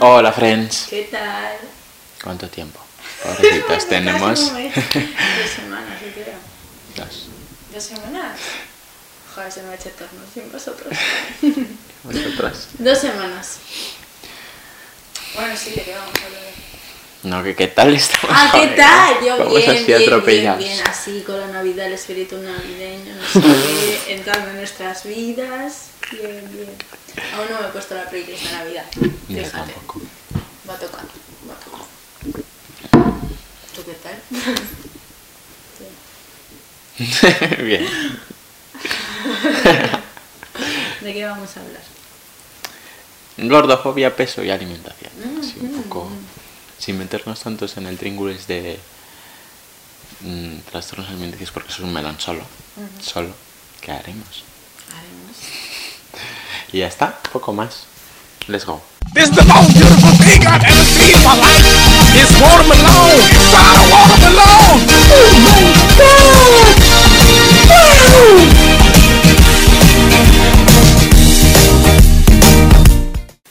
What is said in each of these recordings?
Hola, friends. ¿Qué tal? ¿Cuánto tiempo? Pobrecitas, tenemos. Dos semanas, yo creo. dos. ¿Dos semanas? Joder, se me ha hecho eterno sin vosotros. Vosotras. Dos semanas. Bueno, sí, ¿de qué vamos a hablar? No, que qué tal estamos. Ah, ¿qué hoy, tal? Yo Vamos bien, así bien, bien, bien, así con la Navidad, el espíritu navideño, no sé qué, entrando en nuestras vidas. Bien, bien. Aún no me he puesto la playlist de Navidad. Fíjate. Va a tocar, va a tocar. ¿Tú qué tal? Bien. ¿De qué vamos a hablar? Gordofobia, peso y alimentación. Mm, Así un poco. Sin meternos tantos en el tríngulis de mm, trastornos alimenticios porque eso es un melón solo. Solo. ¿Qué haremos? Haremos. Y ya está, poco más. Let's go. This the most beautiful thing I've ever seen in my life. It's watermelon. Inside a watermelon. Oh my God.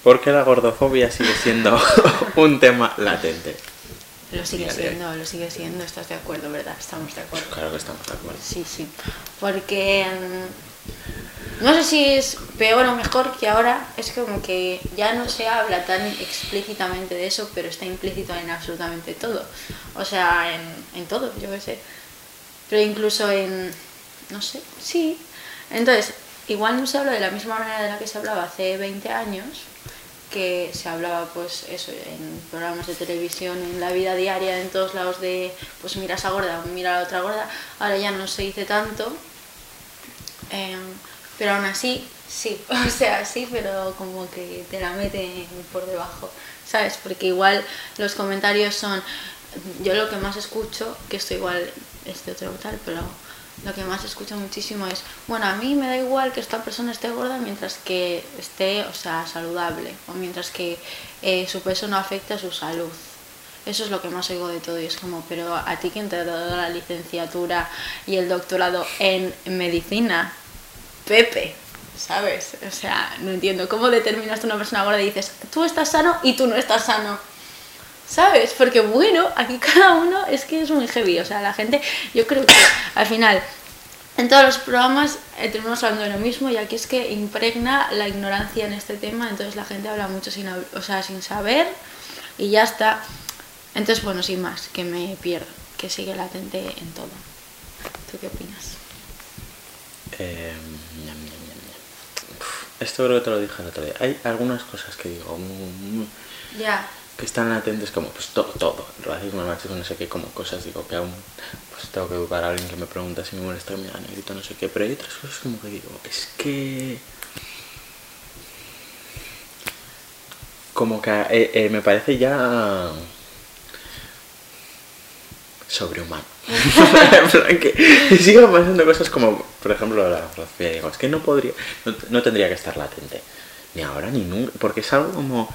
Porque la gordofobia sigue siendo un tema latente. Lo sigue siendo, lo sigue siendo, estás de acuerdo, ¿verdad? Estamos de acuerdo. Claro que estamos de acuerdo. Sí, sí. Porque mm, no sé si es peor o mejor que ahora, es como que ya no se habla tan explícitamente de eso, pero está implícito en absolutamente todo. O sea, en, en todo, yo qué sé. Pero incluso en, no sé, sí. Entonces, igual no se habla de la misma manera de la que se hablaba hace 20 años, que se hablaba pues eso en programas de televisión, en la vida diaria, en todos lados de pues mira esa gorda, mira la otra gorda, ahora ya no se dice tanto, Em, pero aún así, sí, o sea, sí, pero como que te la meten por debajo, ¿sabes? Porque igual los comentarios son, yo lo que más escucho, que esto igual es de otro tal, pero lo que más escucho muchísimo es, bueno, a mí me da igual que esta persona esté gorda mientras que esté, o sea, saludable, o mientras que eh, su peso no afecte a su salud. Eso es lo que más oigo de todo y es como, pero a ti quién te ha dado la licenciatura y el doctorado en medicina, Pepe, ¿sabes? O sea, no entiendo cómo determinas tú una persona gorda y dices, tú estás sano y tú no estás sano. ¿Sabes? Porque bueno, aquí cada uno es que es muy heavy. O sea, la gente, yo creo que al final, en todos los programas eh, terminamos hablando de lo mismo y aquí es que impregna la ignorancia en este tema, entonces la gente habla mucho sin, o sea, sin saber y ya está. Entonces, bueno, sin más, que me pierdo, que sigue latente en todo. ¿Tú qué opinas? Eh, ñam, ñam, ñam, ñam. Uf, Esto creo que te lo dije el otro día. Hay algunas cosas que digo mm, mm, Ya, que están latentes como pues todo, todo. Racismo, machismo, no sé qué, como cosas digo que aún pues tengo que educar a alguien que me pregunta si me molesta que me diga negrito, no sé qué. Pero hay otras cosas como que digo, es que... Como que eh, eh, me parece ya sobrehumano. En que sigan pasando cosas como, por ejemplo, la filosofía. Digo, es que no podría, no, no tendría que estar latente. Ni ahora ni nunca. Porque es algo como.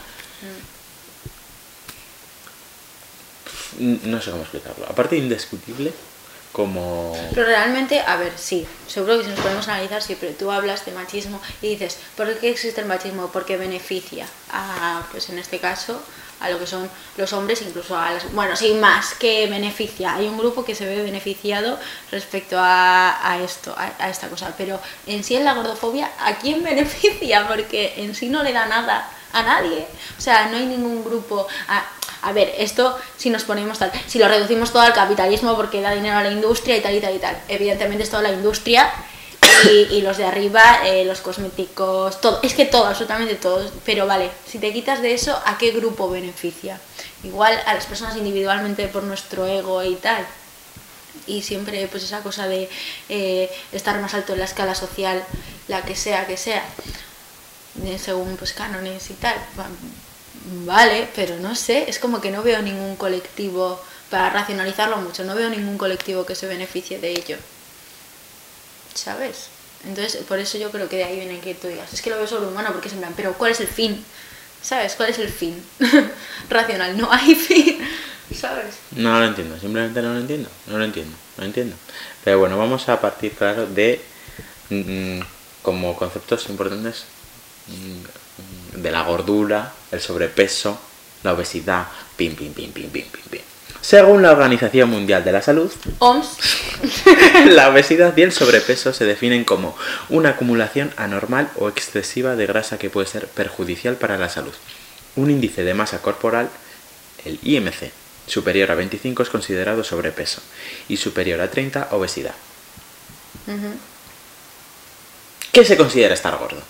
No sé cómo explicarlo. Aparte indiscutible, como. Pero realmente, a ver, sí, seguro que si nos podemos analizar, sí, pero tú hablas de machismo y dices, ¿por qué existe el machismo? Porque beneficia a, pues en este caso, a lo que son los hombres, incluso a las... Bueno, sin más, que beneficia. Hay un grupo que se ve beneficiado respecto a, a esto, a, esta cosa. Pero en sí en la gordofobia, ¿a quién beneficia? Porque en sí no le da nada a nadie. O sea, no hay ningún grupo... a ver, esto si nos ponemos tal, si lo reducimos todo al capitalismo porque da dinero a la industria y tal y tal y tal. Evidentemente es toda la industria y, los de arriba, eh, los cosméticos, todo. Es que todo, absolutamente todo. Pero vale, si te quitas de eso, ¿a qué grupo beneficia? Igual a las personas individualmente por nuestro ego y tal. Y siempre pues esa cosa de eh, estar más alto en la escala social, la que sea que sea, de- según pues cánones y tal. Vale, pero no sé, es como que no veo ningún colectivo, para racionalizarlo mucho, no veo ningún colectivo que se beneficie de ello. ¿Sabes? Entonces, por eso yo creo que de ahí viene que tú digas, es que lo veo sobrehumano porque es en plan, pero ¿cuál es el fin? ¿Sabes? ¿Cuál es el fin? Racional, no hay fin. ¿Sabes? No lo entiendo, simplemente no lo entiendo. No lo entiendo, no lo entiendo. Pero bueno, vamos a partir, claro, de. mm, como conceptos importantes. mm, de la gordura, el sobrepeso, la obesidad, pim, pim, pim, pim, pim, pim, pim. Según la Organización Mundial de la Salud, OMS. la obesidad y el sobrepeso se definen como una acumulación anormal o excesiva de grasa que puede ser perjudicial para la salud. Un índice de masa corporal, el IMC, superior a 25 es considerado sobrepeso y superior a 30 obesidad. ¿Qué se considera estar gordo?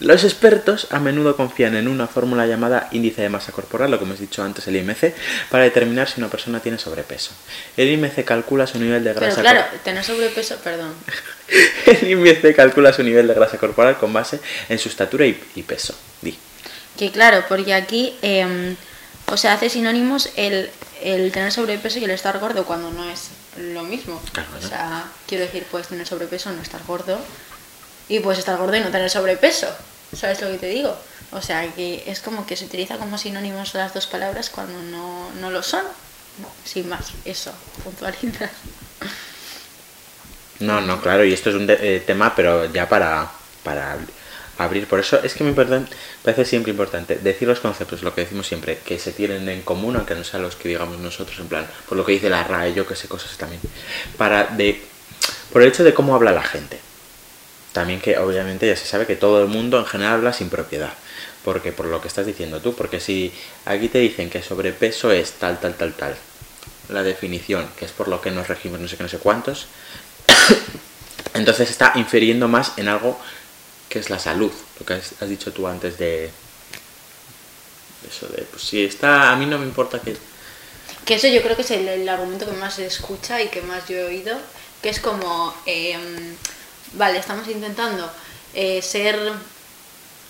Los expertos a menudo confían en una fórmula llamada índice de masa corporal, lo que hemos dicho antes, el IMC, para determinar si una persona tiene sobrepeso. El IMC calcula su nivel de Pero grasa claro, cor- tener sobrepeso, perdón. El IMC calcula su nivel de grasa corporal con base en su estatura y, y peso. Di. Que claro, porque aquí, eh, o sea, hace sinónimos el, el tener sobrepeso y el estar gordo cuando no es lo mismo. Claro, O sea, quiero decir, puedes tener sobrepeso, no estar gordo, y puedes estar gordo y no tener sobrepeso. ¿Sabes lo que te digo? O sea, que es como que se utiliza como sinónimos las dos palabras cuando no, no lo son. Sin más, eso, puntualidad. No, no, claro, y esto es un de- eh, tema, pero ya para, para ab- abrir. Por eso es que me parece siempre importante decir los conceptos, lo que decimos siempre, que se tienen en común, aunque no sean los que digamos nosotros, en plan, por lo que dice la RAE, yo que sé, cosas también. Para de, por el hecho de cómo habla la gente. También que obviamente ya se sabe que todo el mundo en general habla sin propiedad. Porque por lo que estás diciendo tú, porque si aquí te dicen que sobrepeso es tal, tal, tal, tal, la definición, que es por lo que nos regimos no sé qué, no sé cuántos, entonces está infiriendo más en algo que es la salud, lo que has, dicho tú antes de eso de, pues si está, a mí no me importa que... Que eso yo creo que es el, argumento que más se escucha y que más yo he oído, que es como, eh, vale, estamos intentando eh, ser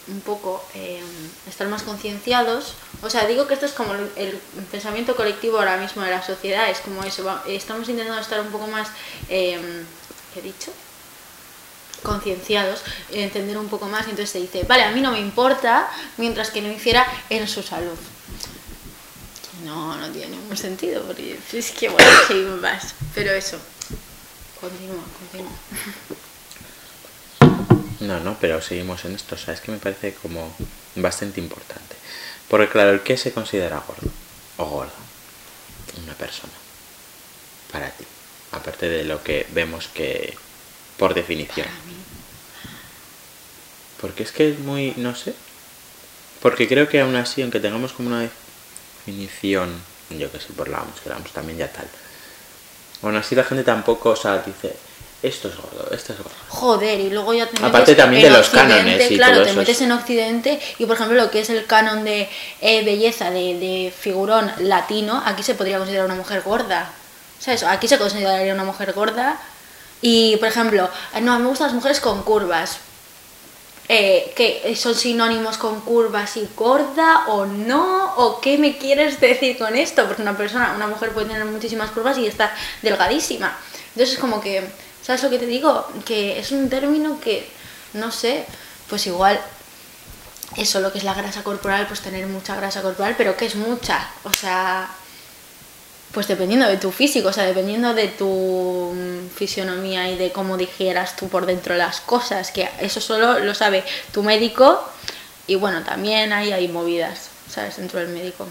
un poco, eh, estar más concienciados. O sea, digo que esto es como el, pensamiento colectivo ahora mismo de la sociedad, es como eso, estamos intentando estar un poco más, eh, ¿qué he dicho? concienciados, entender un poco más, entonces se dice, vale, a mí no me importa, mientras que no hiciera en su salud. No, no tiene ningún sentido, porque es que bueno, seguimos más. Pero eso, continúa, continúa. No, no, pero seguimos en esto, o sea, es que me parece como bastante importante. Porque claro, el que se considera gordo o gorda, una persona, para ti, aparte de lo que vemos que, por definición. Porque es que es muy, no sé. Porque creo que aún así, aunque tengamos como una definición, yo que sé, por la que la OMS también ya tal. Aún así la gente tampoco, o sea, dice, esto es gordo, esto es gordo. Joder, y luego ya te metes Aparte también en de los Occidente, cánones y claro, todo te eso metes es- en Occidente y por ejemplo lo que es el canon de eh, belleza de, de figurón latino, aquí se podría considerar una mujer gorda. ¿Sabes? Aquí se consideraría una mujer gorda y por ejemplo, eh, no, me gustan las mujeres con curvas. Eh, que son sinónimos con curvas y gorda o no o qué me quieres decir con esto porque una persona una mujer puede tener muchísimas curvas y estar delgadísima entonces es como que sabes lo que te digo que es un término que no sé pues igual eso lo que es la grasa corporal pues tener mucha grasa corporal pero que es mucha o sea pues dependiendo de tu físico, o sea, dependiendo de tu mm, fisionomía y de cómo digieras tú por dentro las cosas, que eso solo lo sabe tu médico y bueno, también ahí hay movidas, ¿sabes? Dentro del médico.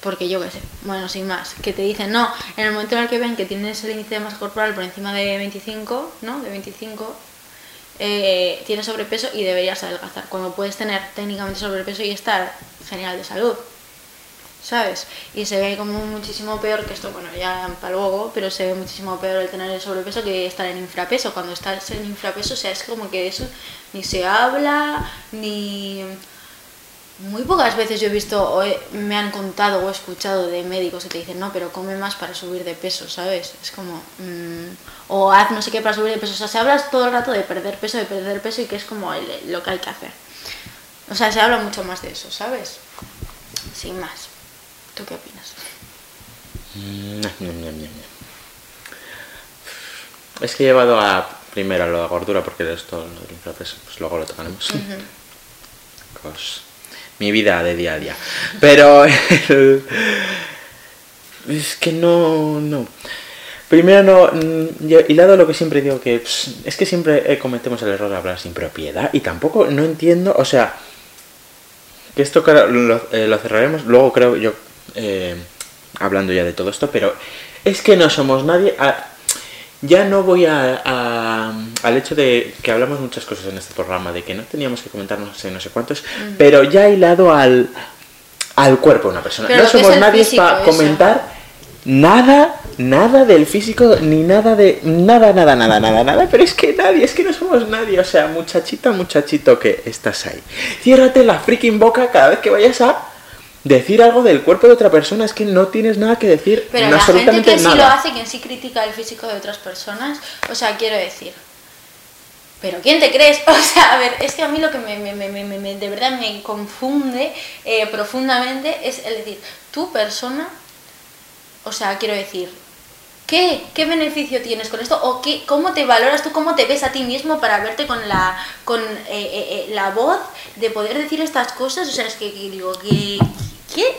Porque yo qué sé, bueno, sin más, que te dicen, no, en el momento en el que ven que tienes el índice de masa corporal por encima de 25, ¿no? De 25, eh, tienes sobrepeso y deberías adelgazar, cuando puedes tener técnicamente sobrepeso y estar genial de salud. ¿sabes? Y se ve como muchísimo peor que esto, bueno, ya para luego, pero se ve muchísimo peor el tener el sobrepeso que estar en infrapeso. Cuando estás en infrapeso, o sea, es como que eso ni se habla, ni... Muy pocas veces yo he visto, o he- me han contado o he escuchado de médicos que te dicen, no, pero come más para subir de peso, ¿sabes? Es como, mm, o haz no sé qué para subir de peso. O sea, se habla todo el rato de perder peso, de perder peso y que es como el- lo que hay que hacer. O sea, se habla mucho más de eso, ¿sabes? Sin más. ¿Tú qué opinas? Mm. Es que he llevado a primero a lo de gordura porque esto lo del infrapeso, pues luego lo tocaremos. Cos- Mi vida de día a día. Pero es que no, no. Primero no, mm, yo, hilado lo que siempre digo que es que siempre eh, cometemos el error de hablar sin propiedad y tampoco no entiendo, o sea, que esto lo, eh, lo cerraremos, luego creo yo, eh, hablando ya de todo esto, pero es que no somos nadie. Ya no voy a, a- al hecho de que hablamos muchas cosas en este programa, de que no teníamos que comentar no sé, no sé cuántos, pero ya hilado al, al cuerpo de una persona. Pero no somos nadie para comentar nada, nada del físico, ni nada de. Nada, nada, nada, nada, nada. Pero es que nadie, es que no somos nadie. O sea, muchachita, muchachito que estás ahí. Ciérrate la freaking boca cada vez que vayas a decir algo del cuerpo de otra persona. Es que no tienes nada que decir. Pero no, la gente absolutamente que sí nada. lo hace, quien sí critica el físico de otras personas, o sea, quiero decir. Pero ¿quién te crees? O sea, a ver, es que a mí lo que me, me- de verdad me confunde eh, profundamente es el decir, tu persona, o sea, quiero decir, ¿qué? ¿Qué beneficio tienes con esto? ¿O qué, cómo te valoras tú, cómo te ves a ti mismo para verte con la, con, eh, eh, eh, la voz de poder decir estas cosas? O sea, es que, que digo, ¿qué? ¿Qué?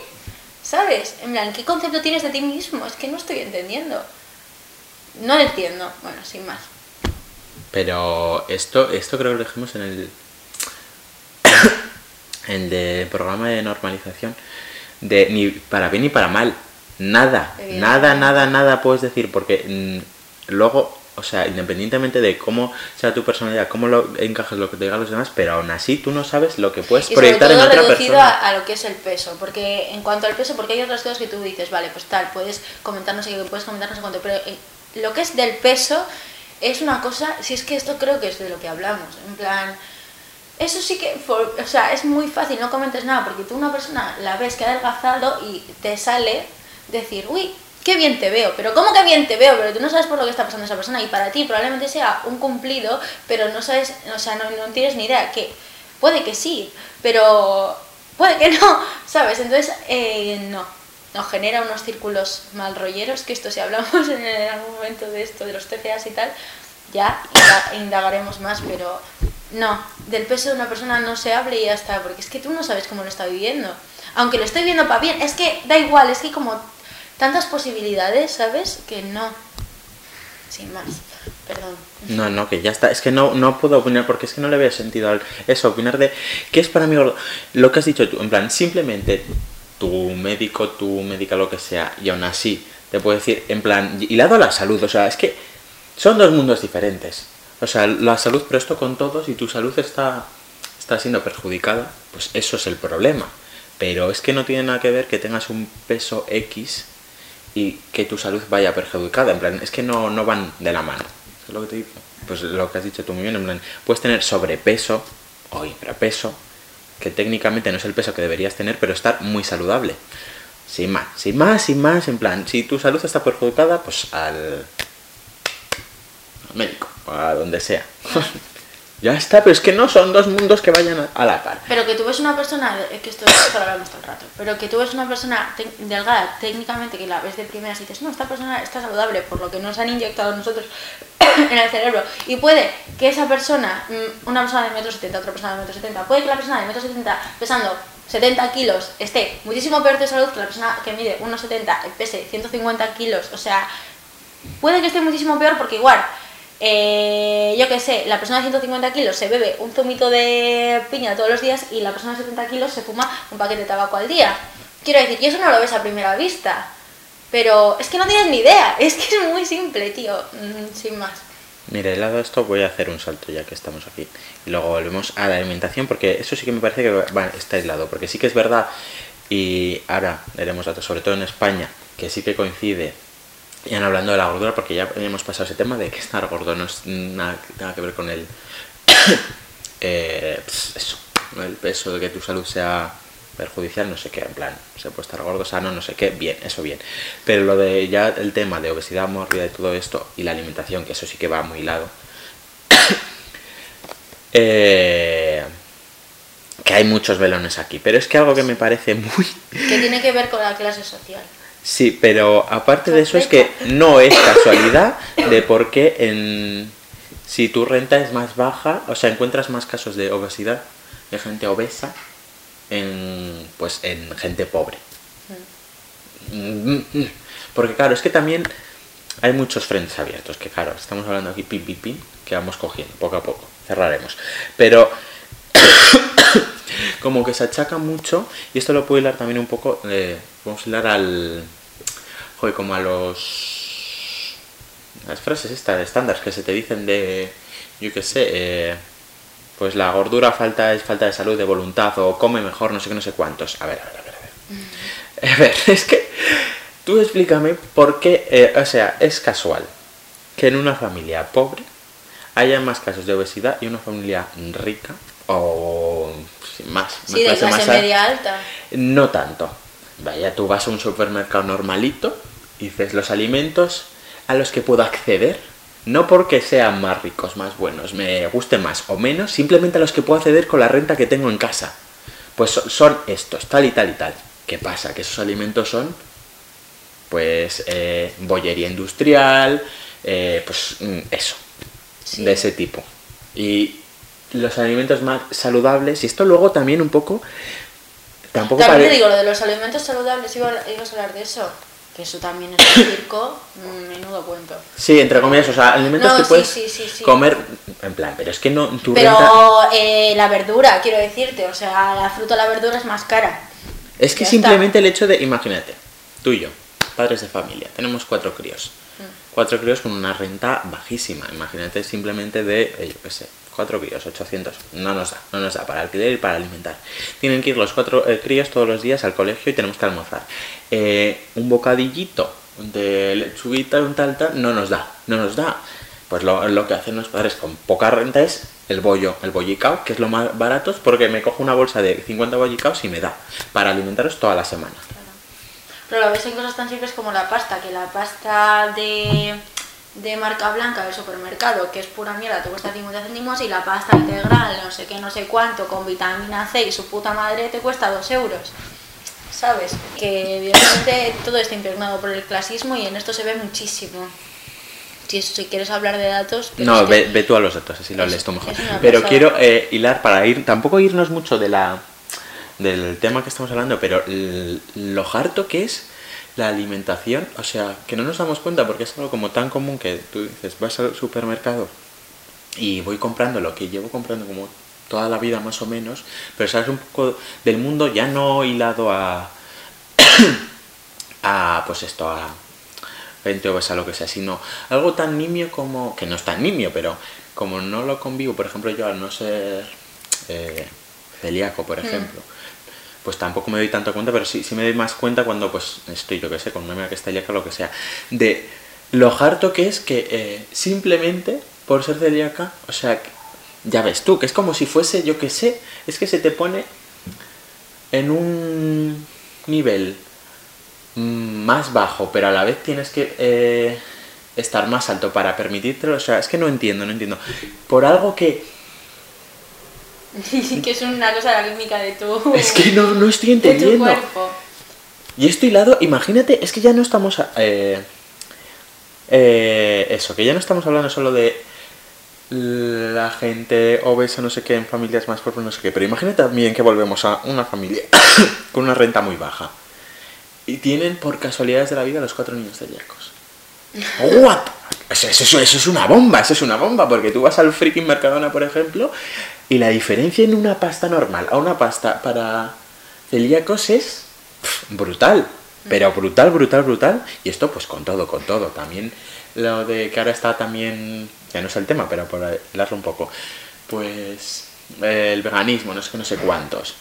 ¿Sabes? En plan, ¿qué concepto tienes de ti mismo? Es que no estoy entendiendo. No lo entiendo. Bueno, sin más. Pero esto, esto creo que lo dejemos en el. el de programa de normalización. De ni para bien ni para mal. Nada. Nada, nada, nada puedes decir. Porque mm, luego, o sea, independientemente de cómo sea tu personalidad, cómo lo encajes lo que te digan los demás, pero aún así tú no sabes lo que puedes Y sobre proyectar en otra reducido persona. a, a lo que es el peso. Porque en cuanto al peso, porque hay otras cosas que tú dices, vale, pues tal, puedes comentar no sé qué, puedes comentar no sé cuánto. Pero eh, lo que es del peso es una cosa, si es que esto creo que es de lo que hablamos. En plan. Eso sí que, for- o sea, es muy fácil, no comentes nada, porque tú una persona la ves que ha adelgazado y te sale decir, uy, qué bien te veo, pero ¿cómo que bien te veo? Pero tú no sabes por lo que está pasando esa persona y para ti probablemente sea un cumplido, pero no sabes, o sea, no, tienes ni idea, que puede que sí, pero puede que no, ¿sabes? Entonces, eh, no, nos genera unos círculos mal rolleros, que esto si hablamos en algún momento de esto, de los TCAs y tal, ya inda- indagaremos más, pero no, del peso de una persona no se hable y ya está, porque es que tú no sabes cómo lo está viviendo. Aunque lo estoy viendo para bien, es que da igual, es que como tantas posibilidades, ¿sabes? Que no. Sin más, perdón. No, no, que ya está. Es que no, no puedo opinar porque es que no le veo sentido al eso, opinar de qué es para mí. Lo que has dicho tú, en plan, simplemente tu médico, tu médica, lo que sea, y aún así te puede decir, en plan, hilado a la salud, o sea, es que son dos mundos diferentes. O sea, la salud, pero esto con todos y tu salud está, está siendo perjudicada, pues eso es el problema. Pero es que no tiene nada que ver que tengas un peso X y que tu salud vaya perjudicada. En plan, es que no, no van de la mano. ¿Sabes lo que te digo? Pues lo que has dicho tú muy bien, en plan, puedes tener sobrepeso o infrapeso, que técnicamente no es el peso que deberías tener, pero estar muy saludable. Sin más, sin más, sin más, en plan, si tu salud está perjudicada, pues al, al médico, a donde sea. ya está, pero es que no son dos mundos que vayan a, la par. Pero que tú ves una persona, que esto es para hablamos todo el rato, pero que tú ves una persona delgada técnicamente que la ves de primeras y dices, no, esta persona está saludable por lo que nos han inyectado nosotros en el cerebro. Y puede que esa persona, mm, una persona de metro setenta, otra persona de metro setenta, puede que la persona de metro setenta pesando 70 kilos esté muchísimo peor de salud que la persona que mide 1,70 y pese 150 kilos. O sea, puede que esté muchísimo peor porque igual, eh, yo qué sé, la persona de 150 kilos se bebe un zumito de piña todos los días y la persona de 70 kilos se fuma un paquete de tabaco al día. Quiero decir, y eso no lo ves a primera vista. Pero es que no tienes ni idea, es que es muy simple, tío, mm, sin más. Mira, helado a esto voy a hacer un salto ya que estamos aquí. Y luego volvemos a la alimentación porque eso sí que me parece que está aislado. Porque sí que es verdad, y ahora veremos datos, sobre todo en España, que sí que coincide. Y han hablando de la gordura, porque ya hemos pasado ese tema de que estar gordo no es nada, nada que ver con el. eh, pues eso, ¿no? el peso de que tu salud sea perjudicial, no sé qué, en plan, se puede estar gordo, sano, no sé qué, bien, eso bien. Pero lo de ya el tema de obesidad mórbida y todo esto, y la alimentación, que eso sí que va muy hilado, eh, que hay muchos velones aquí, pero es que algo que me parece muy... Que tiene que ver con la clase social. Sí, pero aparte de eso es que no es casualidad de por qué en... Si tu renta es más baja, o sea, encuentras más casos de obesidad, de gente obesa, en, pues en gente pobre. Mm, mm. Porque claro, es que también hay muchos frentes abiertos, que claro, estamos hablando aquí pim, pim, pim, que vamos cogiendo poco a poco, cerraremos. Pero como que se achaca mucho, y esto lo puedo hilar también un poco, eh, vamos a hilar al, joder, como a los, las frases estas estándar que se te dicen de, yo qué sé, eh, pues la gordura falta es falta de salud, de voluntad, o come mejor, no sé qué, no sé cuántos. A ver, a ver, a ver. A ver, a ver es que tú explícame por qué, eh, o sea, es casual que en una familia pobre haya más casos de obesidad y una familia rica o más, Sí, de clase clase más a- media alta. no tanto. Vaya, tú vas a un supermercado normalito y dices los alimentos a los que puedo acceder, no porque sean más ricos, más buenos, me gusten más o menos, simplemente a los que puedo acceder con la renta que tengo en casa. Pues so- son estos, tal y tal y tal. ¿Qué pasa? Que esos alimentos son, pues, eh, bollería industrial, eh, pues mm, eso, Sí. de ese tipo. Y los alimentos más saludables, y esto luego también un poco, tampoco También pare- te digo, lo de los alimentos saludables, iba- ibas a hablar de eso. Que eso también es un circo, menudo cuento. Sí, entre comillas, o sea, alimentos No, que sí, puedes sí, sí, sí. comer, en plan, pero es que no, tu Pero renta... eh, la verdura, quiero decirte, o sea, la fruta la verdura es más cara. Es que ya simplemente el hecho de, imagínate, tú y yo, padres de familia, tenemos cuatro críos. Mm. Cuatro críos con una renta bajísima. Imagínate simplemente de, eh, yo qué sé, cuatro críos, 800. No nos da, no nos da para alquiler y para alimentar. Tienen que ir los cuatro eh, críos todos los días al colegio y tenemos que almorzar. Eh, un bocadillito de lechuguita, un tal, tal, no nos da, no nos da. Pues lo, que hacen los padres con poca renta es el bollo, el bollicao, que es lo más barato, porque me cojo una bolsa de 50 bollicaos y me da para alimentaros toda la semana. Pero lo ves en cosas tan simples como la pasta, que la pasta de, de marca blanca del supermercado, que es pura mierda, te cuesta 50 céntimos, y la pasta integral, no sé qué, no sé cuánto, con vitamina C y su puta madre, te cuesta 2 euros. ¿Sabes? Que evidentemente todo está impregnado por el clasismo y en esto se ve muchísimo. Si, si quieres hablar de datos... No, es que- ve, ve tú a los datos, así lo es- lees tú mejor. Pero pasada. quiero eh, hilar para ir, tampoco irnos mucho de la del tema que estamos hablando, pero lo harto que es la alimentación, o sea, que no nos damos cuenta porque es algo como tan común que tú dices, vas al supermercado y voy comprando lo que llevo comprando como toda la vida más o menos, pero sabes un poco del mundo ya no hilado a a pues esto a gente obesa lo que sea, sino algo tan nimio como que no es tan nimio, pero como no lo convivo, por ejemplo, yo al no ser eh, celíaco, por ejemplo, pues tampoco me doy tanto cuenta, pero sí, sí me doy más cuenta cuando pues estoy, yo que sé, con una amiga que es celíaca o lo que sea, de lo harto que es que eh, simplemente por ser celíaca, o sea, ya ves tú, que es como si fuese, yo que sé, es que se te pone en un nivel más bajo, pero a la vez tienes que eh, estar más alto para permitírtelo. O sea, es que no entiendo, no entiendo. Por algo que... que es una cosa química de tu, Es que no, no estoy de tu entendiendo. cuerpo. Y esto hilado, imagínate, es que ya no estamos... a- eh, eh, eso, que ya no estamos hablando solo de la gente obesa, no sé qué, en familias más pobres, no sé qué. Pero imagínate también que volvemos a una familia con una renta muy baja. Y tienen por casualidades de la vida los cuatro niños celíacos. ¿What? Eso, eso, eso es una bomba, eso es una bomba, porque tú vas al freaking Mercadona, por ejemplo, y la diferencia en una pasta normal a una pasta para celíacos es brutal, pero brutal, brutal, brutal. Y esto pues con todo, con todo. También lo de que ahora está también, ya no es el tema, pero por hablarlo un poco, pues el veganismo, no sé qué, no sé cuántos.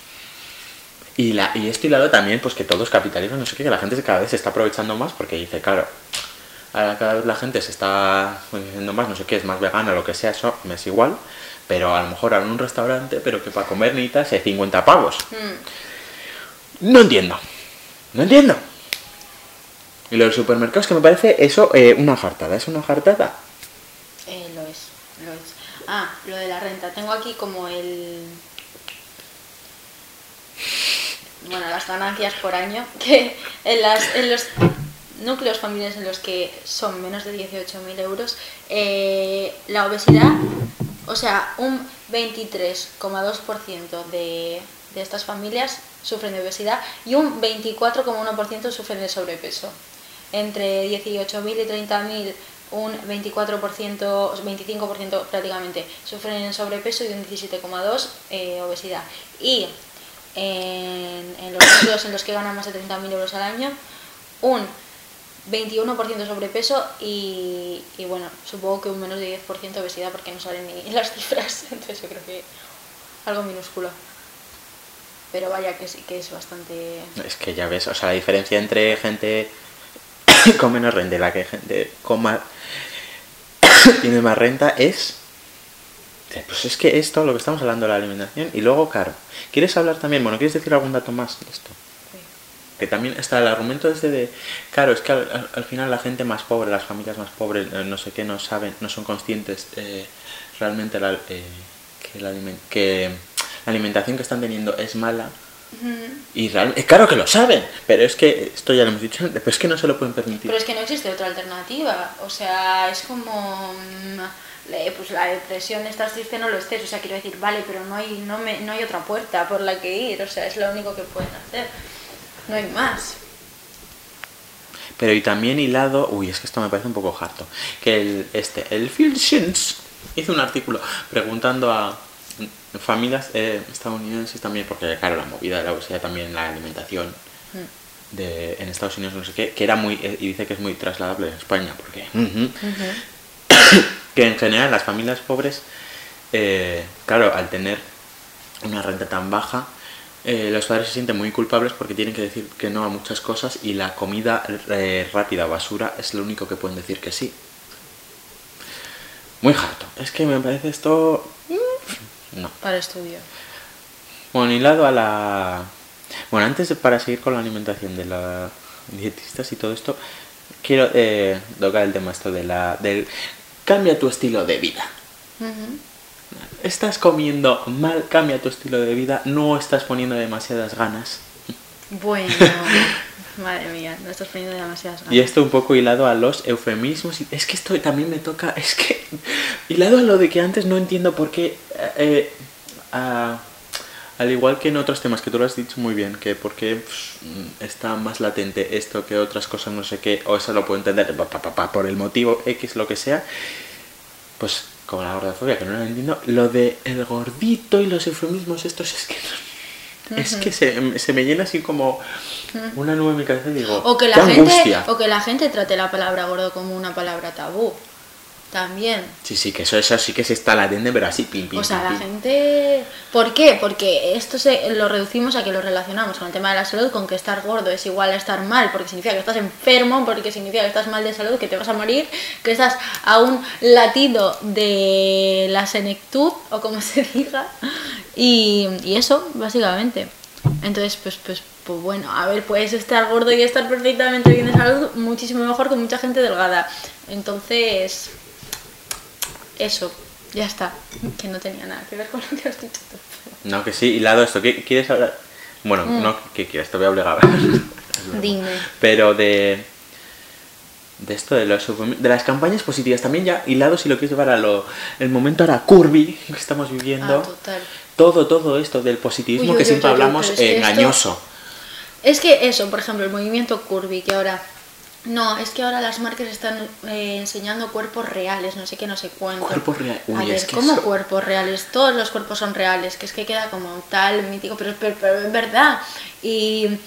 Y, la, y esto hilado también, pues que todo es capitalismo, no sé qué, que la gente cada vez se está aprovechando más porque dice, claro, ahora cada vez la gente se está diciendo más, no sé qué, es más vegana, lo que sea, eso me es igual, pero a lo mejor en un restaurante, pero que para comer necesitas eh, 50 pavos. Mm. No entiendo, no entiendo. Y los supermercados que me parece eso eh, una jartada, es una jartada. Eh, lo es, lo es. Ah, lo de la renta. Tengo aquí como el... Bueno, las ganancias por año, que en, las, en los núcleos familiares en los que son menos de 18.000 euros, eh, la obesidad, o sea, un 23,2% de, de estas familias sufren de obesidad y un 24,1% sufren de sobrepeso. Entre 18.000 y 30.000 un 24%, 25% prácticamente sufren sobrepeso y un 17,2% eh, obesidad. Y en, en los sitios en los que ganan más de 30.000 euros al año, un 21% sobrepeso y, bueno, supongo que un menos de 10% obesidad porque no salen ni las cifras, entonces yo creo que algo minúsculo. Pero vaya que sí, que es bastante... Es que ya ves, o sea, la diferencia entre gente con menos renta y la que gente con más tiene más renta es pues es que esto lo que estamos hablando de la alimentación y luego claro quieres hablar también bueno quieres decir algún dato más de esto que también está el argumento desde de claro es que al, al- al final la gente más pobre las familias más pobres eh, no sé qué no saben no son conscientes eh, realmente la, eh, que, la alimen- que la alimentación que están teniendo es mala y realmente claro que lo saben pero es que esto ya lo hemos dicho antes, pero es que no se lo pueden permitir Pero es que no existe otra alternativa. O sea, es como. mm, Pues la depresión, estás triste, no lo estés. O sea, quiero decir, vale, pero no hay, no, me, no hay otra puerta por la que ir. O sea, es lo único que pueden hacer. No hay más. Pero y también hilado, uy, es que esto me parece un poco harto, que el, este, el Phil Shins hizo un artículo preguntando a mm, familias eh, estadounidenses también, porque claro, la movida de la obesidad también, la alimentación de, en Estados Unidos, no sé qué, que era muy, eh, y dice que es muy trasladable en España, porque que en general las familias pobres, eh, claro, al tener una renta tan baja, eh, los padres se sienten muy culpables porque tienen que decir que no a muchas cosas y la comida eh, rápida, basura, es lo único que pueden decir que sí. Muy harto. Es que me parece esto... mm, No. Para estudio. Bueno, hilado a la... Bueno, antes de, para seguir con la alimentación de las dietistas y todo esto, quiero eh, tocar el tema esto de la... del cambia tu estilo de vida. Estás comiendo mal, cambia tu estilo de vida, no estás poniendo demasiadas ganas. Bueno. Madre mía, no estás poniendo demasiadas ganas. Y esto un poco hilado a los eufemismos. Es que esto también me toca. Es que. Hilado a lo de que antes no entiendo por qué. eh, a- al igual que en otros temas que tú lo has dicho muy bien, que por qué pf, está más latente esto que otras cosas, no sé qué, o eso lo puedo entender pa, pa, pa, pa, por el motivo X, lo que sea. Pues como la gordofobia, que no lo entiendo, lo de el gordito y los eufemismos, estos es que. Es que se, se me llena así como una nube en mi cabeza y digo. O que, la "Qué gente, angustia". o que la gente trate la palabra gordo como una palabra tabú. También. Sí, sí, que eso, eso sí que se está latente, pero así, pim, pim, O sea, pim, la pim. gente... ¿Por qué? Porque esto se lo reducimos a que lo relacionamos con el tema de la salud, con que estar gordo es igual a estar mal, porque significa que estás enfermo, porque significa que estás mal de salud, que te vas a morir, que estás a un latido de la senectud, o como se diga, y, y eso, básicamente. Entonces, pues, pues, pues bueno, a ver, puedes estar gordo y estar perfectamente bien de salud, muchísimo mejor que mucha gente delgada. Entonces, eso, ya está. Que no tenía nada que ver con lo que has dicho tú. No, que sí, hilado esto. ¿Qué quieres hablar? Bueno, Mm. no, ¿qué quieres? Te voy a obligar. Dime. Pero de. De esto, de, los, de las campañas positivas, también ya hilado si lo quieres llevar a lo, el momento ahora curvy que estamos viviendo. Ah, total. todo, todo esto del positivismo Uy, uy, que uy, siempre hablamos que esto- engañoso. Es que eso, por ejemplo, el movimiento curvy, que ahora... No, es que ahora las marcas están eh, enseñando cuerpos reales, no sé qué, no sé cuánto. Cuerpos rea- A uy, ver, es que ¿cómo eso- cuerpos reales? Todos los cuerpos son reales, que es que queda como tal, mítico, pero, pero, pero es verdad. Y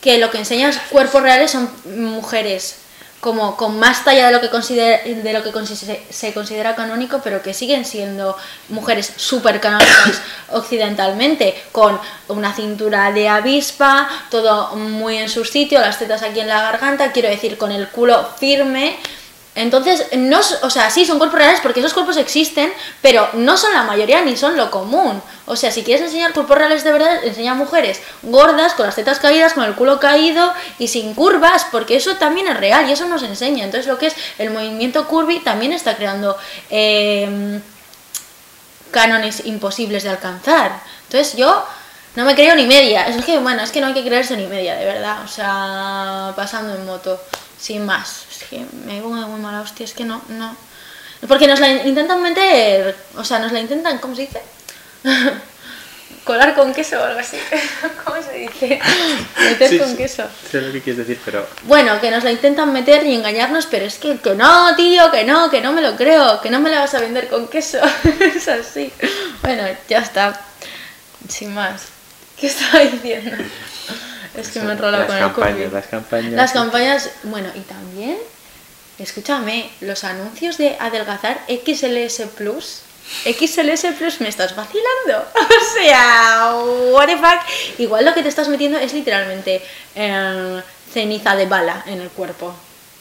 que lo que enseñas cuerpos reales son mujeres como con más talla de lo que considera, de lo que se, se considera canónico, pero que siguen siendo mujeres súper canónicas occidentalmente, con una cintura de avispa, todo muy en su sitio, las tetas aquí en la garganta, quiero decir, con el culo firme. Entonces, no, o sea, sí, son cuerpos reales porque esos cuerpos existen, pero no son la mayoría ni son lo común. O sea, si quieres enseñar cuerpos reales de verdad, enseña mujeres gordas, con las tetas caídas, con el culo caído y sin curvas, porque eso también es real y eso nos enseña. Entonces, lo que es el movimiento curvy también está creando eh, cánones imposibles de alcanzar. Entonces, yo no me creo ni media. Es que, bueno, es que no hay que creerse ni media, de verdad. O sea, pasando en moto, sin más. Es que me pongo de muy mala hostia, es que no, no. Porque nos la intentan meter, o sea, nos la intentan, ¿cómo se dice? Colar con queso o algo así. ¿Cómo se dice? Meter Sí, con queso. Sé lo que quieres decir, pero. Bueno, que nos la intentan meter y engañarnos, pero es que, que no, tío, que no, que no me lo creo, que no me la vas a vender con queso. es así. Bueno, ya está. Sin más. ¿Qué estaba diciendo? Es que me he enrolado con el campañas, curry. las campañas. Las campañas, bueno, y también, escúchame, los anuncios de adelgazar XLS Plus. XLS Plus, ¿me estás vacilando? O sea, what the fuck. Igual lo que te estás metiendo es literalmente eh, ceniza de bala en el cuerpo.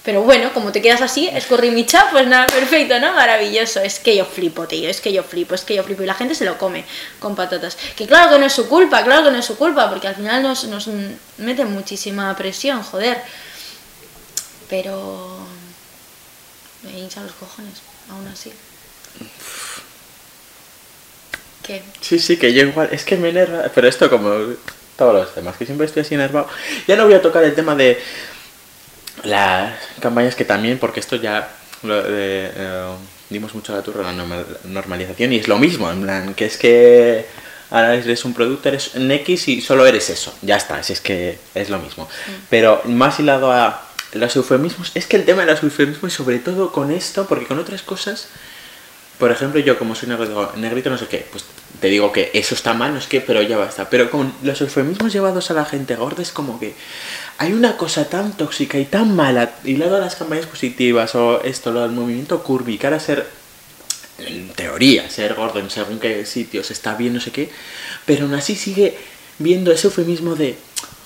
Pero bueno, como te quedas así, escorrimicha, pues nada, perfecto, ¿no? Maravilloso. Es que yo flipo, tío, es que yo flipo, es que yo flipo. Y la gente se lo come con patatas. Que claro que no es su culpa, claro que no es su culpa, porque al final nos, nos mete muchísima presión, joder. Pero... Me hinchan los cojones, aún así. Sí, sí, que yo igual, es que me enerva, pero esto como todos los temas, que siempre estoy así enervado. Ya no voy a tocar el tema de las campañas que también, porque esto ya lo de, eh, dimos mucho a la turra la norma- normalización y es lo mismo, en plan, que es que ahora eres un producto, eres un X y solo eres eso, ya está, si es que es lo mismo. Pero más hilado a los eufemismos, es que el tema de los eufemismos y sobre todo con esto, porque con otras cosas... Por ejemplo, yo como soy negro, negrito no sé qué, pues te digo que eso está mal, no sé qué, pero ya basta. Pero con los eufemismos llevados a la gente gorda es como que hay una cosa tan tóxica y tan mala, y luego las campañas positivas o esto, lo del movimiento curvy, que ahora ser, en teoría, ser gordo en según qué sitios está bien, no sé qué, pero aún así sigue viendo ese eufemismo de,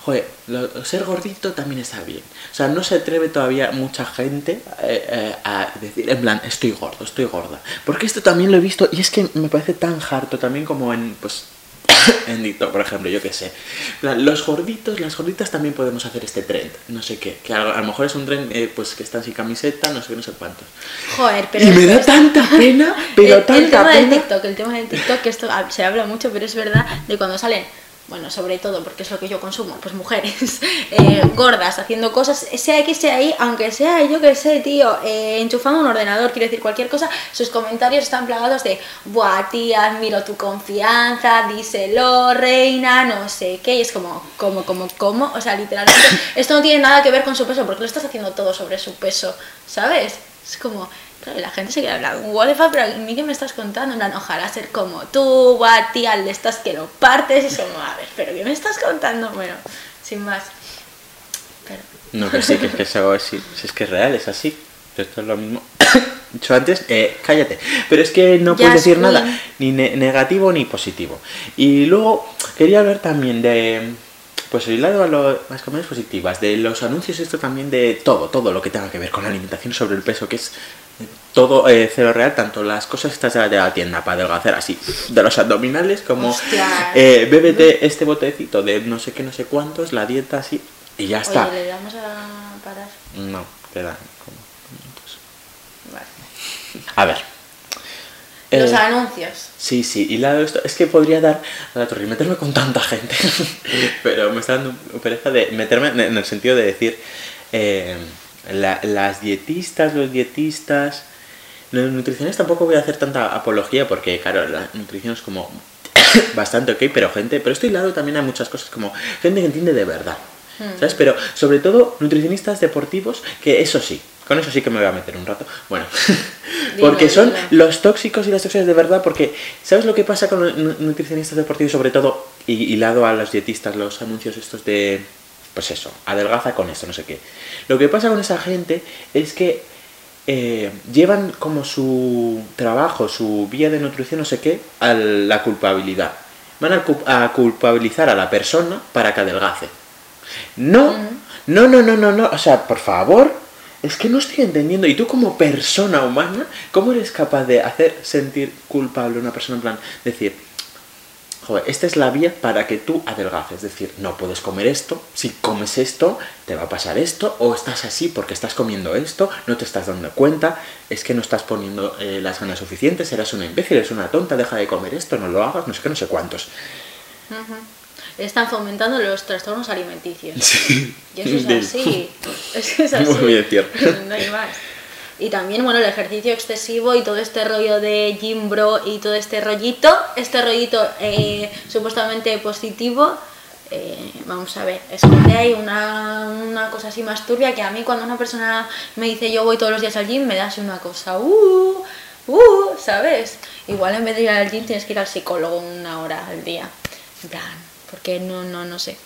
joder, lo- ser gordito también está bien. O sea, no se atreve todavía mucha gente eh, eh, a decir, en plan, estoy gordo, estoy gorda. Porque esto también lo he visto y es que me parece tan harto también como en, pues, en TikTok, por ejemplo, yo qué sé. Los gorditos, las gorditas también podemos hacer este trend, no sé qué. Que a, a lo mejor es un trend, eh, pues, que están sin camiseta, no sé qué, no sé cuántos. Joder, pero... Y me da tanta pena, pero el, el tanta tema del pena. TikTok, el tema del TikTok, que esto ah, se habla mucho, pero es verdad de cuando salen, bueno, sobre todo porque es lo que yo consumo, pues mujeres eh, gordas haciendo cosas, sea X, sea Y, aunque sea, yo que sé, tío, eh, enchufando un ordenador, quiero decir cualquier cosa, sus comentarios están plagados de, buah, tía, admiro tu confianza, díselo, reina, no sé qué, y es como, como, como, como, o sea, literalmente, esto no tiene nada que ver con su peso, porque lo estás haciendo todo sobre su peso, ¿sabes? Es como, la gente se queda hablando, what the fuck, pero a mí qué me estás contando, en plan, ojalá ser como tú, buah, tía, le estás que lo partes, y como, a ver, pero ¿qué me estás contando? Bueno, sin más. Pero, No, que sí, que es que es, sí, si es que es real, es así. Esto es lo mismo. Dicho antes, eh, cállate. Pero es que no puedes decir Queen. nada, ni ne- negativo ni positivo. Y luego quería hablar también de, pues el lado a lo- las campañas positivas, de los anuncios, esto también de todo, todo lo que tenga que ver con la alimentación sobre el peso, que es eh, todo eh, cero real, tanto las cosas estas de la- tienda para adelgazar así, de los abdominales, como eh, bébete este botecito de no sé qué, no sé cuántos, la dieta así, y ya está. oye, le damos a parar. No, como minutos. Vale. A ver. Los Eh, anuncios. sí, sí, y la, esto, es que podría dar a la torre y meterme con tanta gente, pero me está dando pereza de meterme en, en el sentido de decir eh, la- las dietistas, los dietistas, los nutricionistas tampoco voy a hacer tanta apología porque, claro, la nutrición es como bastante ok, pero gente, pero estoy lado también hay muchas cosas como gente que entiende de verdad. ¿Sabes? Pero sobre todo nutricionistas deportivos, que eso sí, con eso sí que me voy a meter un rato. Bueno, porque son los tóxicos y las tóxicas de verdad, porque ¿sabes lo que pasa con los nu- nutricionistas deportivos, sobre todo, y hilado a los dietistas, los anuncios estos de, pues eso, adelgaza con esto, no sé qué. Lo que pasa con esa gente es que eh, llevan como su trabajo, su vía de nutrición, no sé qué, a la culpabilidad. Van a culpabilizar a la persona para que adelgace. No, no, no, no, no, no. O sea, por favor, es que no estoy entendiendo. Y tú como persona humana, ¿cómo eres capaz de hacer sentir culpable a una persona en plan, decir, joder, esta es la vía para que tú adelgaces? Es decir, no puedes comer esto, si comes esto, te va a pasar esto, o estás así porque estás comiendo esto, no te estás dando cuenta, es que no estás poniendo eh, las ganas suficientes, eres una imbécil, eres una tonta, deja de comer esto, no lo hagas, no sé qué, no sé cuántos. Están fomentando los trastornos alimenticios. Sí. Y eso es así. Es que es así. Muy bien, cierto. No hay más. Y también, bueno, el ejercicio excesivo y todo este rollo de gym bro y todo este rollito, este rollito eh, supuestamente positivo, eh, vamos a ver, esconde ahí una, una cosa así más turbia que a mí cuando una persona me dice yo voy todos los días al gym, me da así una cosa, uh, uh, ¿sabes? Igual en vez de ir al gym tienes que ir al psicólogo una hora al día. En plan, Porque no, no, no sé.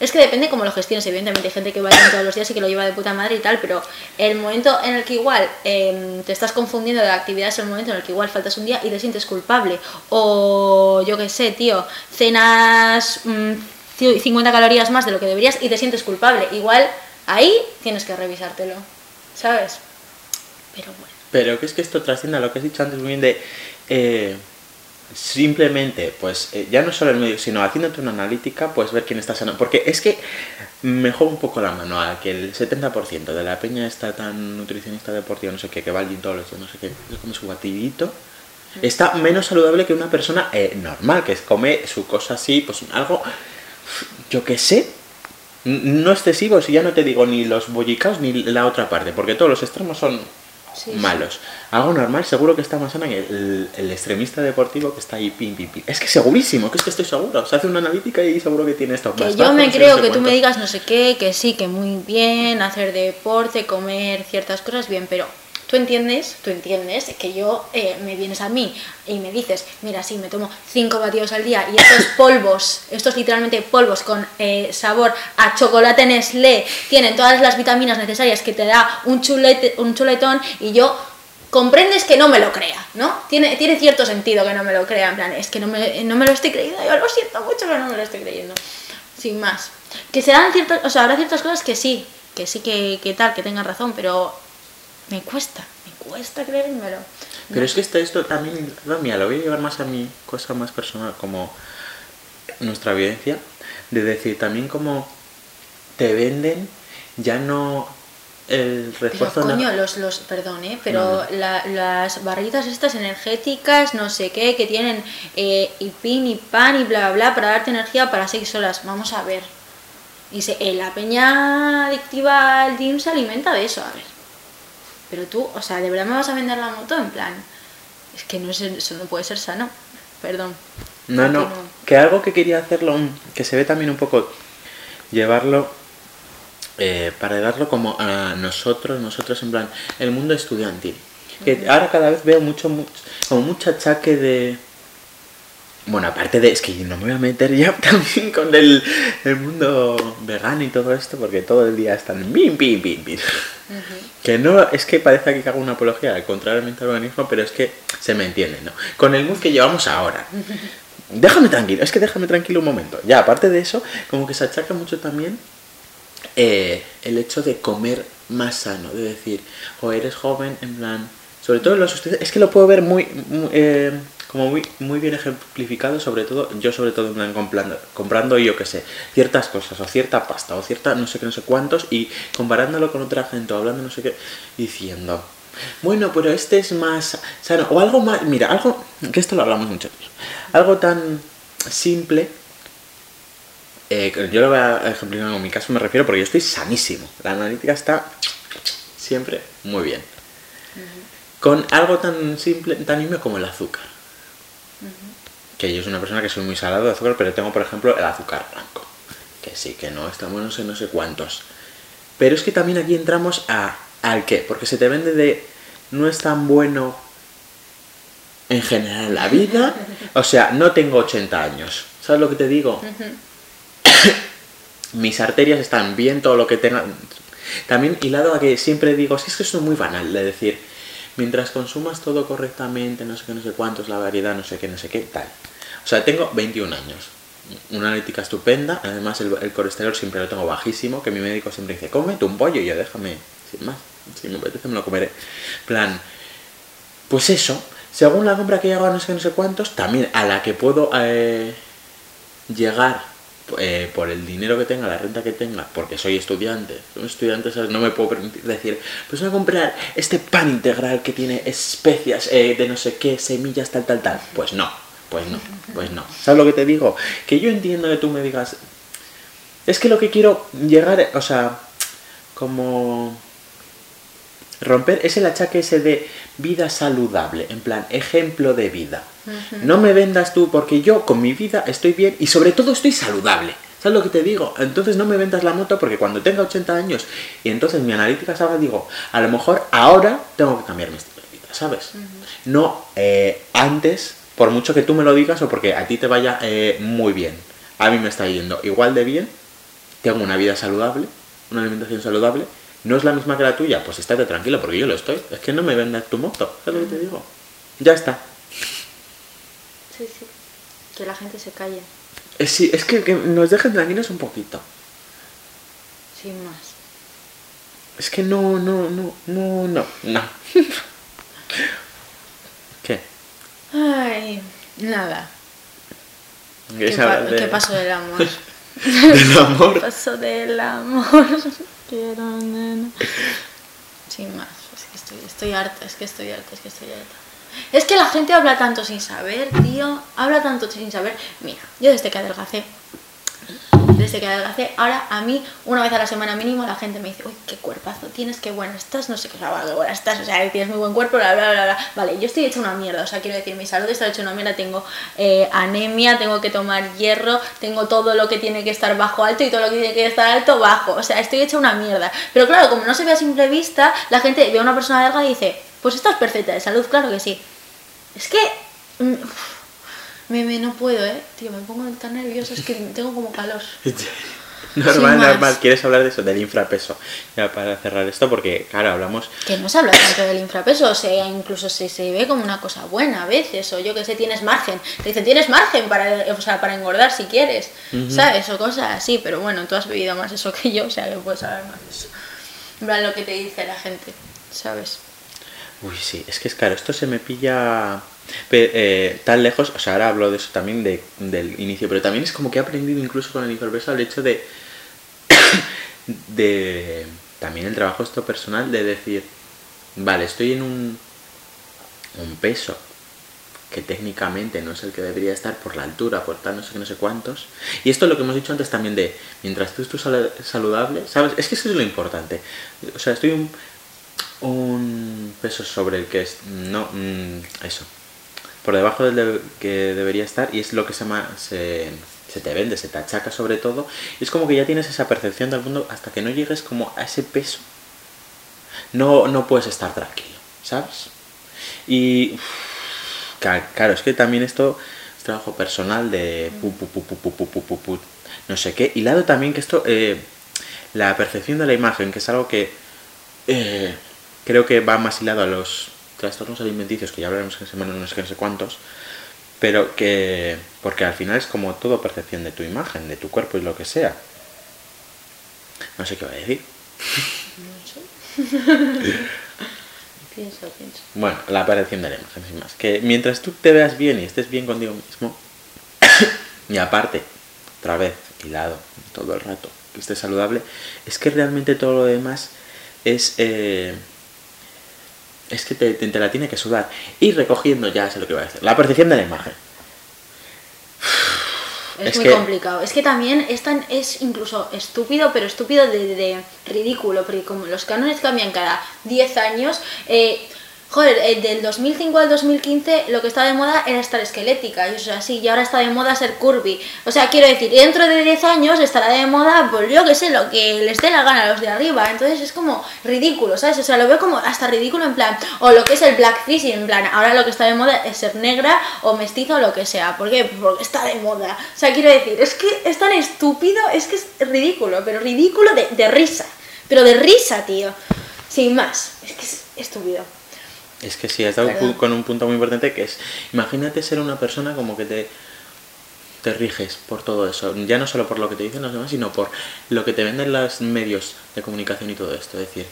Es que depende cómo lo gestiones, evidentemente hay gente que va todos los días y que lo lleva de puta madre y tal, pero el momento en el que igual em, te estás confundiendo de actividad es el momento en el que igual faltas un día y te sientes culpable. O yo qué sé, tío, cenas mm, ci- 50 calorías más de lo que deberías y te sientes culpable. Igual ahí tienes que revisártelo, ¿sabes? Pero bueno. Pero que es que esto trasciende a lo que has dicho antes muy bien de eh, simplemente, pues eh, ya no solo el medio, sino haciéndote una analítica, pues ver quién está sano. Porque es que me juego un poco la mano a que el 70% de la peña está tan nutricionista deportiva, no sé qué, que va al gym todos los días, no sé qué, que come su batidito, está menos saludable que una persona eh, normal, que come su cosa así, pues algo, yo qué sé, no excesivo, si ya no te digo ni los bollicaos ni la otra parte, porque todos los extremos son Sí, sí. malos. Algo normal, seguro que está más sana que el, el extremista deportivo que está ahí pim, pim, pim. Es que segurísimo, que es que estoy seguro. Se hace una analítica y seguro que tiene esto. Que yo me creo no sé que tú me cuánto. digas no sé qué, que sí, que muy bien, hacer deporte, comer ciertas cosas bien, pero tú entiendes, tú entiendes que yo eh, me vienes a mí y me dices, mira, sí, me tomo cinco batidos al día y estos polvos, estos literalmente polvos con eh, sabor a chocolate Nestlé, tienen todas las vitaminas necesarias que te da un, chulete, un chuletón y yo comprendes que no me lo crea, ¿no? Tiene, tiene cierto sentido que no me lo crea, en plan, es que no me, no me lo estoy creyendo, yo lo siento mucho, pero no me lo estoy creyendo. Sin más. Que serán ciertas, o sea, habrá ciertas cosas que sí, que sí que, que tal, que tengan razón, pero me cuesta, me cuesta creérmelo. Pero es que esto, esto también, no, mira, lo voy a llevar más a mi cosa más personal, como nuestra vivencia, de decir también como te venden ya no el Pero refuerzo coño, na- los, los, perdón, ¿eh? pero No, no. la- las barritas estas energéticas, no sé qué, que tienen eh, y pin y pan y bla bla para darte energía para seis horas. Vamos a ver. Dice, eh, la peña adictiva al gym se alimenta de eso, a ver. Pero tú, o sea, ¿de verdad me vas a vender la moto? En plan, es que no es, eso no puede ser sano. Perdón. No, no, que algo que quería hacerlo, que se ve también un poco, llevarlo, eh, para darlo como a nosotros, nosotros en plan, el mundo estudiantil. Que ahora cada vez veo mucho, mucho, como mucho achaque de... Bueno, aparte de, es que no me voy a meter ya también con el, el mundo vegano y todo esto, porque todo el día están bim, bim, bim, bim. Que no, es que parece que hago una apología al contrariamente al organismo, pero es que se me entiende, ¿no? Con el mood que llevamos ahora. Déjame tranquilo, es que déjame tranquilo un momento. Ya, aparte de eso, como que se achaca mucho también eh, el hecho de comer más sano, de decir, o eres joven, en plan, sobre todo en los es que lo puedo ver muy, muy, eh, como muy, muy bien ejemplificado, sobre todo, yo sobre todo plan comprando, comprando yo que sé, ciertas cosas, o cierta pasta, o cierta no sé qué, no sé cuántos, y comparándolo con otra gente, o hablando no sé qué, diciendo, bueno, pero este es más sano, o algo más, mira, algo, que esto lo hablamos mucho, algo tan simple, eh, yo lo voy a ejemplificar en mi caso, me refiero porque yo estoy sanísimo. La analítica está siempre muy bien. Con algo tan simple, tan nimio como el azúcar. Que yo soy una persona que soy muy salado de azúcar, pero tengo, por ejemplo, el azúcar blanco. Que sí, que no, estamos no sé, no sé cuántos. Pero es que también aquí entramos a al qué, porque se te vende de no es tan bueno en general en la vida. O sea, no tengo 80 años. ¿Sabes lo que te digo? Mis arterias están bien, todo lo que tenga. También hilado a que siempre digo, si es que es muy banal, de decir, mientras consumas todo correctamente, no sé qué, no sé cuántos, la variedad, no sé qué, no sé qué, tal. O sea, tengo 21 años. Una analítica estupenda, además el, colesterol siempre lo tengo bajísimo, que mi médico siempre dice, cómete un pollo y yo déjame, sin más, si me apetece me lo comeré. plan, pues eso, según la compra que a no sé qué, no sé cuántos, también a la que puedo eh, llegar eh, por el dinero que tenga, la renta que tenga, porque soy estudiante, soy estudiante, ¿sabes? no me puedo permitir decir, pues voy a comprar este pan integral que tiene especias eh, de no sé qué, semillas, tal, tal, tal. Pues no, pues no, pues no. ¿Sabes lo que te digo? Que yo entiendo que tú me digas, es que lo que quiero llegar, o sea, como romper es el achaque ese de vida saludable, en plan, ejemplo de vida. No me vendas tú, porque yo con mi vida estoy bien y sobre todo estoy saludable. ¿Sabes lo que te digo? Entonces no me vendas la moto porque cuando tenga 80 años y entonces mi analítica salga, digo, a lo mejor ahora tengo que cambiar mi estilo de vida, ¿sabes? No eh, antes, por mucho que tú me lo digas o porque a ti te vaya eh, muy bien. a mí me está yendo igual de bien, tengo una vida saludable, una alimentación saludable, no es la misma que la tuya, pues estate tranquilo porque yo lo estoy. Es que no me vendas tu moto, es lo que te digo. Ya está. Sí, sí. Que la gente se calle. Es, sí, es que, que nos dejen tranquilos un poquito. Sin más. Es que no, no, no, no, no, no. ¿Qué? Ay, nada. ¿Qué, ¿Quieres pa- hablar de- qué pasó del amor? del amor? ¿Qué pasó del amor? Quiero, nena. Sin más. Es que estoy, estoy harta, es que estoy harta, es que estoy harta. Es que la gente habla tanto sin saber, tío. Habla tanto sin saber. Mira, yo desde que adelgacé, desde que adelgacé, ahora a mí, una vez a la semana mínimo, la gente me dice, uy, qué cuerpazo tienes, qué buena estás, no sé qué, qué buena estás, o sea, tienes muy buen cuerpo, bla, bla, bla, bla. Vale, yo estoy hecha una mierda, o sea, quiero decir, mi salud está hecha una mierda, tengo eh, anemia, tengo que tomar hierro, tengo todo lo que tiene que estar bajo alto y todo lo que tiene que estar alto bajo, o sea, estoy hecha una mierda. Pero claro, como no se ve a simple vista, la gente ve a una persona delgada y dice, pues estás perfecta de salud, claro que sí. Es que... mm, uf, me, me- no puedo, ¿eh? Tío, me pongo tan nerviosa, es que tengo como calor. Normal, normal. ¿Quieres hablar de eso? Del infrapeso. Ya para cerrar esto, porque, claro, hablamos. Que no se habla tanto del infrapeso, o sea, incluso se, se ve como una cosa buena a veces, o yo que sé, tienes margen. Te dicen, tienes margen para, o sea, para engordar si quieres, ¿sabes? O cosas así, pero bueno, tú has vivido más eso que yo, o sea, que puedes saber más de eso. Lo que te dice la gente, ¿sabes? Uy, sí, es que es claro, esto se me pilla pe- eh, tan lejos. O sea, ahora hablo de eso también de- del inicio, pero también es como que he aprendido incluso con el infrapeso el hecho de. de. también el trabajo esto personal de decir, vale, estoy en un. un peso que técnicamente no es el que debería estar por la altura, por tal, no sé qué, no sé cuántos. Y esto es lo que hemos dicho antes también de, mientras tú estés sal- saludable, ¿sabes? Es que eso es lo importante. O sea, estoy un, un peso sobre el que es, no, mm, eso, por debajo del de que debería estar y es lo que se se, te vende, se te achaca sobre todo. Y es como que ya tienes esa percepción del mundo hasta que no llegues como a ese peso. No, no puedes estar tranquilo, ¿sabes? Y claro, es que también esto es trabajo personal de no sé qué. Y lado también que esto, eh, la percepción de la imagen, que es algo que eh, creo que va más hilado a los trastornos alimenticios, que ya hablaremos en semana no sé no sé cuántos, pero que, porque al final es como todo percepción de tu imagen, de tu cuerpo y lo que sea. No sé qué va a decir. Pienso, pienso. Bueno, la percepción de la imagen, sin más. Que mientras tú te veas bien y estés bien contigo mismo, y aparte, otra vez, hilado todo el rato, que estés saludable, es que realmente todo lo demás es. eh, es que te, te- te la tiene que sudar. Y recogiendo, ya sé lo que voy a decir, la percepción de la imagen. Es, Es muy que- complicado. Es que también es, tan, es incluso estúpido, pero estúpido de, de ridículo, porque como los cánones cambian cada 10 años, eh, joder, eh, del 2005 al 2015 lo que estaba de moda era estar esquelética, y eso es así, y ahora está de moda ser curvy. O sea, quiero decir, dentro de 10 años estará de moda, pues yo que sé, lo que les dé la gana a los de arriba. Entonces es como ridículo, ¿sabes? O sea, lo veo como hasta ridículo en plan, o lo que es el blackface, en plan, ahora lo que está de moda es ser negra o mestizo o lo que sea. ¿Por qué? Porque está de moda. O sea, quiero decir, es que es tan estúpido, es que es ridículo, pero ridículo de, de risa. Pero de risa, tío. Sin más, es que es estúpido. Es que sí, has dado con un punto muy importante que es, imagínate ser una persona como que te, te riges por todo eso, ya no solo por lo que te dicen los demás, sino por lo que te venden los medios de comunicación y todo esto. Es decir,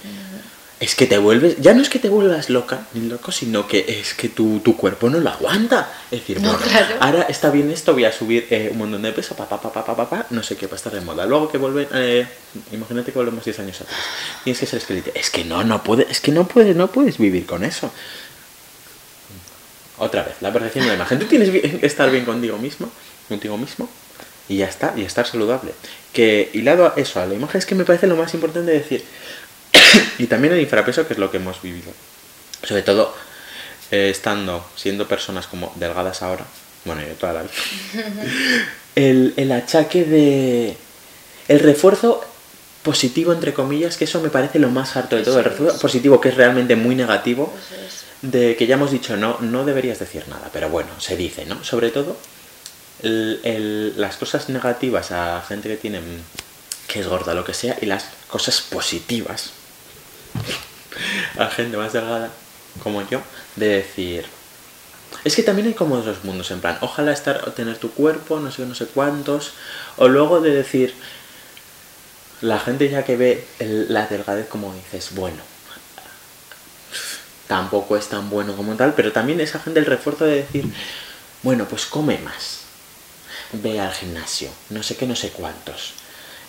es que te vuelves, ya no es que te vuelvas loca ni loco, sino que es que tu, tu cuerpo no lo aguanta. Es decir, No, bueno, claro. ahora está bien esto, voy a subir eh, un montón de peso, pa, pa, pa, pa, pa, pa, pa, no sé qué, va a estar de moda. Luego que vuelven, eh, imagínate que volvemos 10 años atrás. Tienes que ser esqueleto. Es que no, no puedes, es que no puedes, no puedes vivir con eso. Otra vez, la percepción de la imagen. Tú tienes bien- que estar bien contigo mismo, contigo mismo, y ya está, y estar saludable. Que hilado a eso, a la imagen, es que me parece lo más importante decir. y también el infrapeso, que es lo que hemos vivido. Sobre todo, eh, estando, siendo personas como delgadas ahora, bueno, yo toda la vida. el, el achaque de. El refuerzo positivo, entre comillas, que eso me parece lo más harto de todo. El refuerzo positivo, que es realmente muy negativo de que ya hemos dicho no, no deberías decir nada, pero bueno, se dice, ¿no? Sobre todo el- el- las cosas negativas a gente que tiene mm, que es gorda, lo que sea, y las cosas positivas a gente más delgada, como yo, de decir. Es que también hay como dos mundos, en plan, ojalá estar tener tu cuerpo, no sé, no sé cuántos, o luego de decir, la gente ya que ve la delgadez como dices, bueno, tampoco es tan bueno como tal, pero también esa gente el refuerzo de decir, bueno, pues come más, ve al gimnasio, no sé qué, no sé cuántos.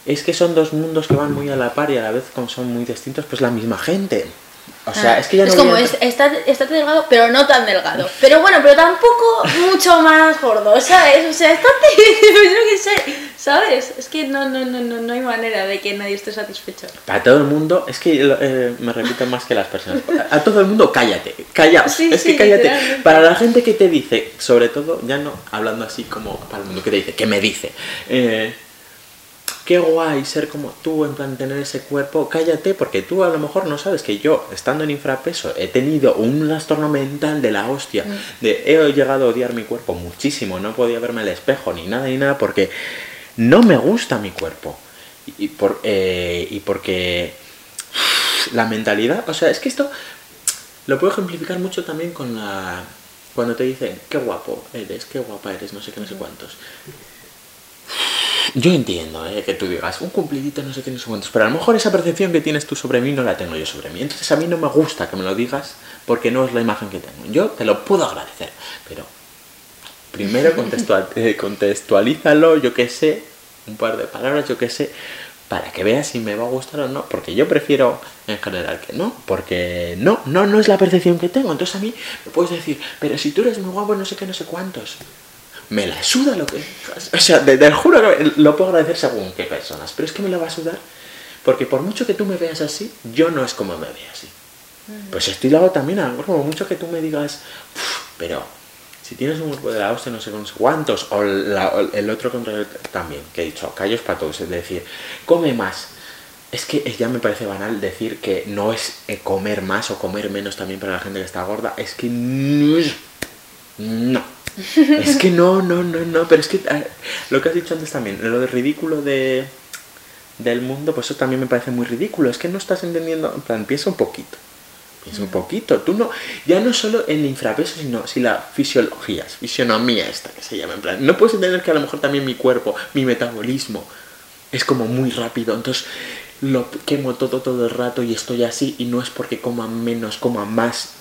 Es que son dos mundos que van muy a la par y a la vez como son muy distintos, pues la misma gente. O sea, Ah, es que ya no es como, a es, está, está delgado, pero no tan delgado. Pero bueno, pero tampoco mucho más gordo, ¿sabes? O sea, está yo qué sé, ¿sabes? Es que no, no, no, no, no hay manera de que nadie esté satisfecho. Para todo el mundo, es que eh, me repito más que las personas. A todo el mundo, cállate, calla. Sí, es sí, que cállate. Para la gente que te dice, sobre todo, ya no hablando así como para el mundo que te dice, que me dice, eh, qué guay ser como tú, en plan tener ese cuerpo, cállate, porque tú a lo mejor no sabes que yo, estando en infrapeso, he tenido un trastorno mental de la hostia, de he llegado a odiar mi cuerpo muchísimo, no podía verme al espejo ni nada ni nada, porque no me gusta mi cuerpo. Y, y por, eh, y porque la mentalidad, o sea, es que esto lo puedo ejemplificar mucho también con la... Cuando te dicen, qué guapo eres, qué guapa eres, no sé qué, no sé cuántos. Yo entiendo eh, que tú digas un cumplidito, no sé qué, no sé cuántos, pero a lo mejor esa percepción que tienes tú sobre mí no la tengo yo sobre mí. Entonces a mí no me gusta que me lo digas porque no es la imagen que tengo. Yo te lo puedo agradecer, pero primero contextual- eh, contextualízalo, yo qué sé, un par de palabras, yo qué sé, para que veas si me va a gustar o no, porque yo prefiero en general que no, porque no, no, no es la percepción que tengo. Entonces a mí me puedes decir, pero si tú eres muy guapo, no sé qué, no sé cuántos. Me la suda lo que digas. O sea, te, te juro que lo puedo agradecer según qué personas, pero es que me la va a sudar, porque por mucho que tú me veas así, yo no es como me veo así. Pues estoy lado también, a lo mejor como mucho que tú me digas, "Uf, pero si tienes un grupo de la hostia, no sé con cuántos, o, la- o el otro contrario también, que he dicho, callos para todos, es decir, come más. Es que ya me parece banal decir que no es eh, comer más o comer menos también para la gente que está gorda, es que no No. Es que no, no, no, no, pero es que lo que has dicho antes también, lo de ridículo de del mundo, pues eso también me parece muy ridículo. Es que no estás entendiendo, en plan, piensa un poquito. Piensa un poquito. Tú no, ya no solo en el infrapeso, sino si la fisiología, fisionomía esta que se llama, en plan, no puedes entender que a lo mejor también mi cuerpo, mi metabolismo es como muy rápido, entonces lo quemo todo todo el rato y estoy así y no es porque coma menos, coma más.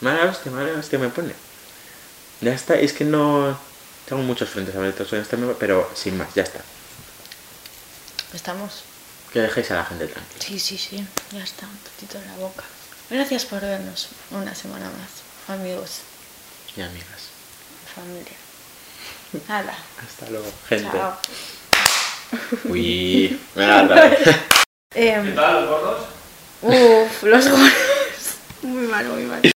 Mala hostia, mala hostia me pone. Ya está, es que no... Tengo muchos frentes abiertos en este tema, pero sin más, ya está. Estamos. Que dejéis a la gente tranquila. Sí, sí, sí, ya está, un poquito en la boca. Gracias por vernos una semana más, amigos, Y amigas. familia. Nada. Hasta luego, gente. Chao. Uy, nada. Em, tal, los gordos? uf, los gordos. Muy malo, muy malo.